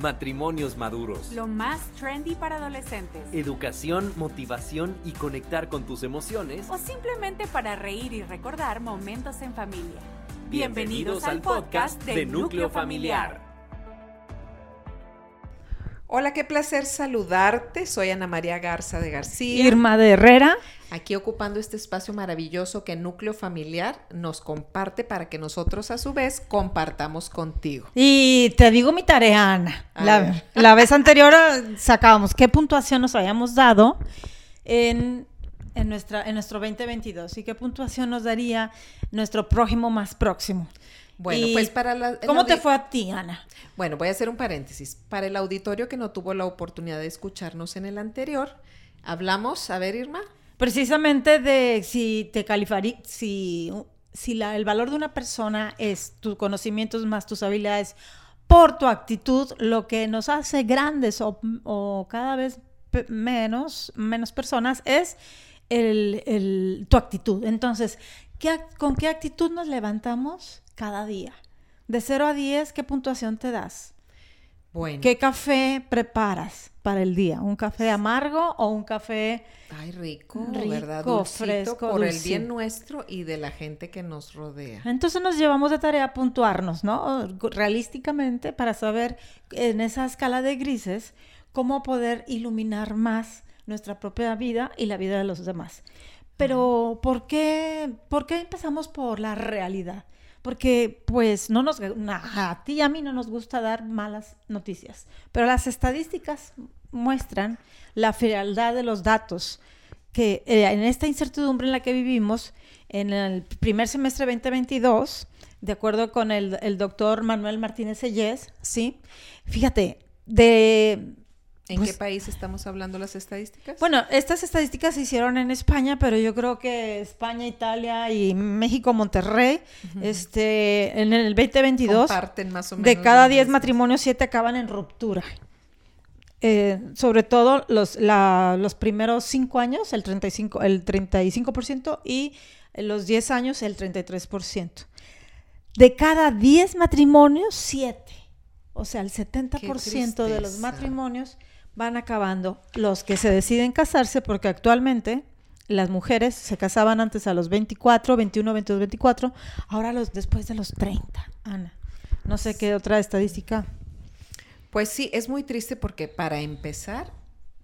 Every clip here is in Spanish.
Matrimonios maduros. Lo más trendy para adolescentes. Educación, motivación y conectar con tus emociones. O simplemente para reír y recordar momentos en familia. Bienvenidos, al podcast de Núcleo Familiar. Hola, qué placer saludarte. Soy Ana María Garza de García. Irma de Herrera. Aquí ocupando este espacio maravilloso que Núcleo Familiar nos comparte para que nosotros a su vez compartamos contigo. Y te digo mi tarea, Ana. La vez anterior eh, sacábamos qué puntuación nos habíamos dado en, en, nuestra, en nuestro 2022 y qué puntuación nos daría nuestro prójimo más próximo. Bueno, Y, pues para la... ¿Cómo te fue a ti, Ana? Bueno, voy a hacer un paréntesis. Para el auditorio que no tuvo la oportunidad de escucharnos en el anterior, hablamos, a ver Irma, Precisamente de si te calificaría, si, si la- el valor de una persona es tus conocimientos más tus habilidades por tu actitud, lo que nos hace grandes o, o cada vez menos, menos personas es el, el- tu actitud. Entonces, ¿qué ac- ¿con qué actitud nos levantamos cada día? De 0 a 10, ¿qué puntuación te das? bueno, ¿Qué café preparas para el día? ¿Un café amargo o un café ay rico, Rico, ¿verdad? Dulcito fresco, por el bien nuestro y de la gente que nos rodea. Entonces nos llevamos de tarea a puntuarnos, ¿no? Realísticamente para saber en esa escala de grises cómo poder iluminar más nuestra propia vida y la vida de los demás. Pero ¿por qué, por qué empezamos por la realidad? Porque pues no nos na- a ti y a mí no nos gusta dar malas noticias, pero las estadísticas muestran la frialdad de los datos que eh, en esta incertidumbre en la que vivimos, en el primer semestre 2022, de acuerdo con el, el doctor Manuel Martínez Sellés, ¿sí? Fíjate, de... ¿En pues, qué país estamos hablando las estadísticas? Bueno, estas estadísticas se hicieron en España, pero yo creo que España, Italia y México, Monterrey, este, en el 2022, comparten más o menos. de cada las 10 mismas. matrimonios, 7 acaban en ruptura. Eh, sobre todo los, la- los primeros 5 años, el 35%, el 35% y los 10 años, el 33%. De cada 10 matrimonios, 7. O sea, el 70% de los matrimonios van acabando. Los que se deciden casarse, porque actualmente las mujeres se casaban antes a los 24, 21, 22, 24, ahora los después de los 30, Ana. No sé qué otra estadística. Pues sí, es muy triste porque para empezar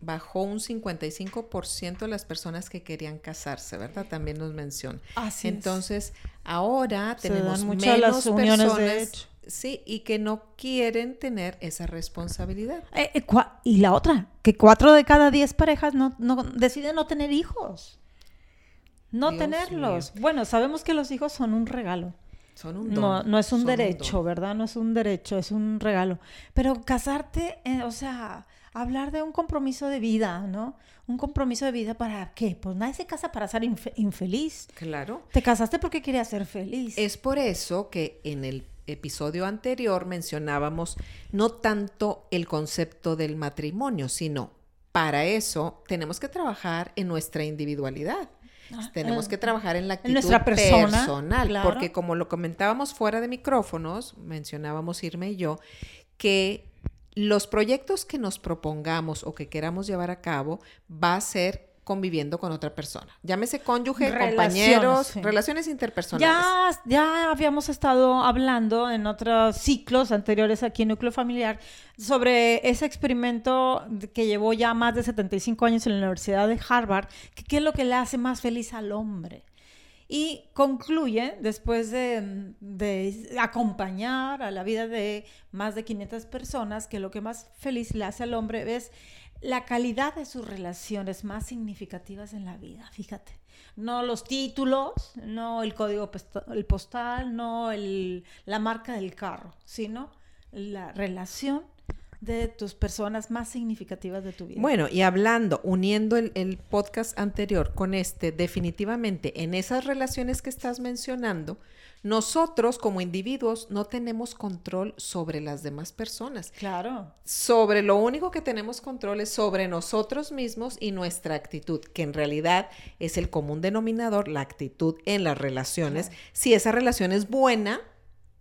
bajó un 55% las personas que querían casarse, ¿verdad? También nos menciona. Así es. Entonces, ahora Se tenemos dan a menos las uniones de personas, hecho. Sí, y que no quieren tener esa responsabilidad. Eh, eh, y la otra, que cuatro de cada diez parejas no, no deciden no tener hijos. No Dios tenerlos. Bueno, sabemos que los hijos son un regalo. Son un don. No, no es un son derecho. ¿verdad? No es un derecho, es un regalo. Pero casarte, eh, o sea, hablar de un compromiso de vida, ¿no? Un compromiso de vida para qué? Pues nadie se casa para ser infe- infeliz. Claro. Te casaste porque querías ser feliz. Es por eso que en el episodio anterior mencionábamos no tanto el concepto del matrimonio, sino para eso tenemos que trabajar en nuestra individualidad. Tenemos que trabajar en la actitud Ah, nuestra persona, personal, claro. porque como lo comentábamos fuera de micrófonos, mencionábamos Irma y yo, que los proyectos que nos propongamos o que queramos llevar a cabo va a ser conviviendo con otra persona. Llámese cónyuge, Relaciones, compañeros, sí. relaciones interpersonales. Ya, ya habíamos estado hablando en otros ciclos anteriores aquí en Núcleo Familiar sobre ese experimento que llevó ya más de 75 años en la Universidad de Harvard, que qué es lo que le hace más feliz al hombre. Y concluye, después de, de acompañar a la vida de más de 500 personas, que lo que más feliz le hace al hombre es la calidad de sus relaciones más significativas en la vida, fíjate. No los títulos, no el código postal, no el- la marca del carro, sino la relación de tus personas más significativas de tu vida. Bueno, y hablando, uniendo el, el podcast anterior con este, definitivamente en esas relaciones que estás mencionando, nosotros como individuos no tenemos control sobre las demás personas. claro. Sobre lo único que tenemos control es sobre nosotros mismos y nuestra actitud, que en realidad es el común denominador, la actitud en las relaciones, si esa relación es buena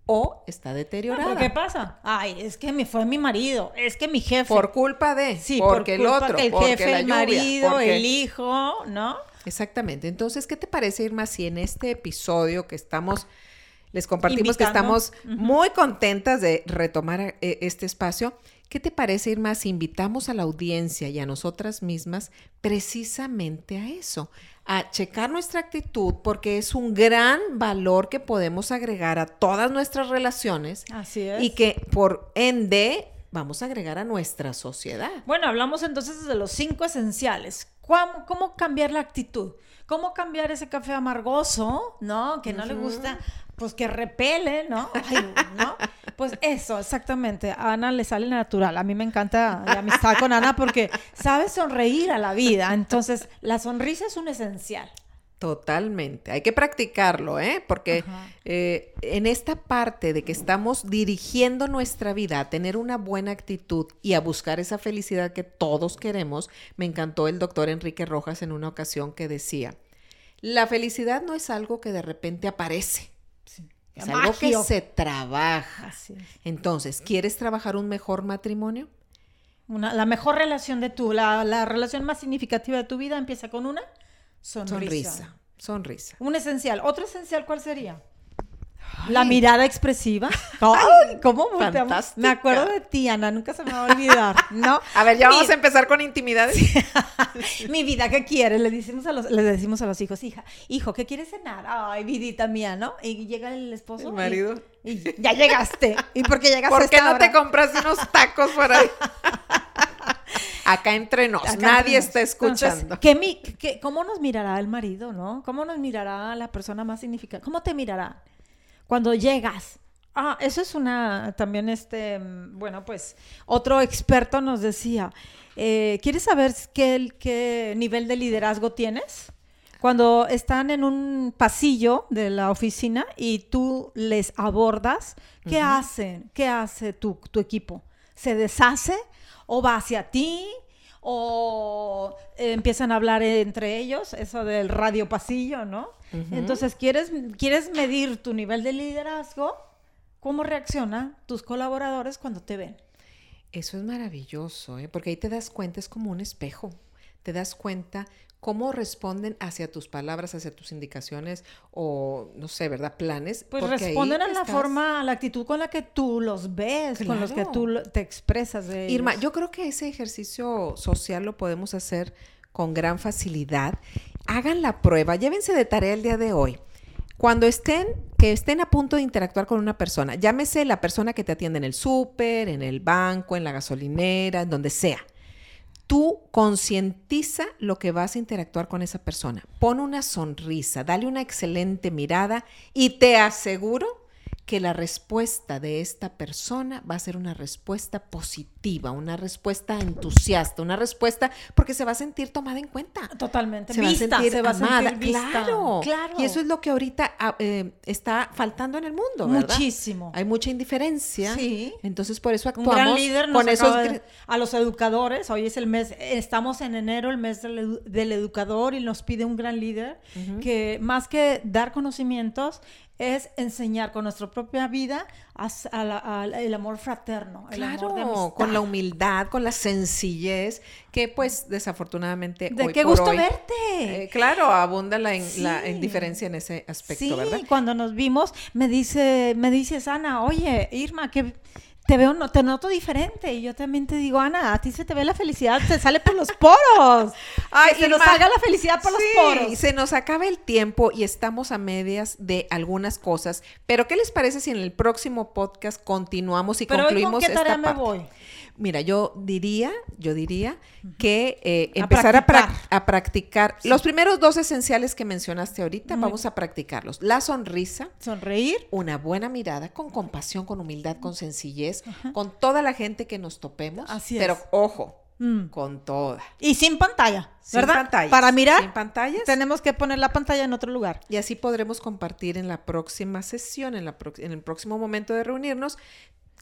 o está deteriorada. ¿Pero qué pasa? Ay, es que me fue mi marido, es que mi jefe. Por culpa de, sí, porque por culpa el otro, que el porque jefe, la el marido, porque- el hijo, ¿no? Exactamente. Entonces, ¿qué te parece, Irma, si en este episodio que estamos, les compartimos que estamos muy contentas de retomar eh, este espacio? ¿Qué te parece, Irma, si invitamos a la audiencia y a nosotras mismas precisamente a eso? A checar nuestra actitud porque es un gran valor que podemos agregar a todas nuestras relaciones Así es. y que por ende vamos a agregar a nuestra sociedad. Bueno, hablamos entonces de los cinco esenciales. ¿Cómo, cómo cambiar la actitud? ¿Cómo cambiar ese café amargoso, ¿no? Que no le gusta, pues que repele, ¿no? Ay, ¿no? Pues eso, exactamente. A Ana le sale natural. A mí me encanta la amistad con Ana porque sabe sonreír a la vida. Entonces, la sonrisa es un esencial. Totalmente. Hay que practicarlo, ¿eh? Porque eh, en esta parte de que estamos dirigiendo nuestra vida a tener una buena actitud y a buscar esa felicidad que todos queremos, me encantó el doctor Enrique Rojas en una ocasión que decía, la felicidad no es algo que de repente aparece, es algo que se trabaja. Así es. Entonces, ¿quieres trabajar un mejor matrimonio? Una- la mejor relación de tu, la, la relación más significativa de tu vida empieza con una sonrisa. Sonrisa, sonrisa. Un esencial. ¿Otro esencial cuál sería? La mirada expresiva. Ay, ¿Cómo volteamos? Me acuerdo de ti, Ana, nunca se me va a olvidar, ¿no? A ver, ya vamos Mi- a empezar con intimidades. Mi vida, ¿qué quieres? Le decimos a los, le decimos a los hijos, hija, hijo, ¿qué quieres cenar? Ay, vidita mía, ¿no? Y llega el esposo. El marido. Y, ya llegaste. ¿Y por qué llegaste ¿Por qué no te hora? compraste unos tacos por ahí? Acá entre nos, Acá nadie está Entonces, escuchando. ¿qué mi- qué- ¿Cómo nos mirará el marido, no? ¿Cómo nos mirará la persona más significativa? ¿Cómo te mirará cuando llegas? Ah, eso es una, también este, mm, bueno, pues otro experto nos decía, eh, ¿quieres saber qué, qué nivel de liderazgo tienes? Cuando están en un pasillo de la oficina y tú les abordas, ¿qué hacen? ¿Qué hace tu, tu equipo? ¿Se deshace o va hacia ti? ¿O eh, empiezan a hablar entre ellos? Eso del radio pasillo, ¿no? Entonces, ¿quieres, ¿quieres medir tu nivel de liderazgo? ¿Cómo reaccionan tus colaboradores cuando te ven? Eso es maravilloso, ¿eh? porque ahí te das cuenta, es como un espejo. Te das cuenta cómo responden hacia tus palabras, hacia tus indicaciones o, no sé, ¿verdad? Planes. Pues porque responden a la estás- forma, a la actitud con la que tú los ves, con los que tú te expresas de Irma, ellos. yo creo que ese ejercicio social lo podemos hacer con gran facilidad. Hagan la prueba, llévense de tarea el día de hoy. Cuando estén, que estén a punto de interactuar con una persona, llámese la persona que te atiende en el súper, en el banco, en la gasolinera, en donde sea. Tú concientiza lo que vas a interactuar con esa persona. Pon una sonrisa, dale una excelente mirada y te aseguro que la respuesta de esta persona va a ser una respuesta positiva, una respuesta entusiasta, una respuesta porque se va a sentir tomada en cuenta. Totalmente. Se vista, va a sentir se va a amada. sentir vista. Claro, Claro. Y eso es lo que ahorita ah, eh, está faltando en el mundo, ¿verdad? Muchísimo. Hay mucha indiferencia. Sí. Entonces por eso Un actuamos gran líder nos con esos de- a los educadores. Hoy es el mes, estamos en enero, el mes del educador, y nos pide un gran líder que más que dar conocimientos es enseñar con nuestra propia vida a s- a la- al- el amor fraterno, el amor de Claro, con la humildad, con la sencillez, que pues desafortunadamente De hoy qué por gusto hoy, verte. eh, claro, abunda la, indiferencia en ese aspecto, Sí, ¿verdad? cuando nos vimos, me dice, me dices, Ana, oye, Irma, que te veo, no, te noto diferente. Y yo también te digo, Ana, a ti se te ve la felicidad, te sale por los poros. Ay, que se nos salga la felicidad por Sí, los poros. se nos acaba el tiempo y estamos a medias de algunas cosas, pero ¿qué les parece si en el próximo podcast continuamos y Pero hoy con concluimos qué tarea esta me parte? voy. Mira, yo diría, yo diría que eh, empezar a, prac- practicar. a practicar los primeros dos esenciales que mencionaste ahorita, vamos a practicarlos. La sonrisa, Sonreír. una buena mirada, con compasión, con humildad, con sencillez, con toda la gente que nos topemos. Así pero es. ojo, Mm. con toda. Y sin pantalla, Sin ¿verdad? pantallas. Para mirar, Sin pantallas. tenemos que poner la pantalla en otro lugar. Y así podremos compartir en la próxima sesión, en, la prox- en el próximo momento de reunirnos,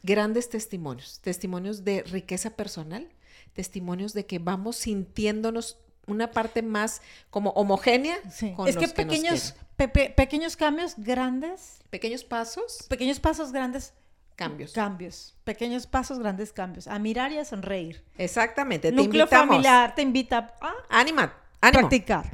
grandes testimonios, testimonios de riqueza personal, testimonios de que vamos sintiéndonos una parte más como homogénea Sí. con Es que los que nos pequeños, quieren. pe- pe- pequeños cambios grandes, pequeños pasos, pequeños pasos grandes, cambios. cambios. Pequeños pasos, grandes cambios. A mirar y a sonreír. Exactamente, te Núcleo invitamos. familiar te invita a ánimo. practicar.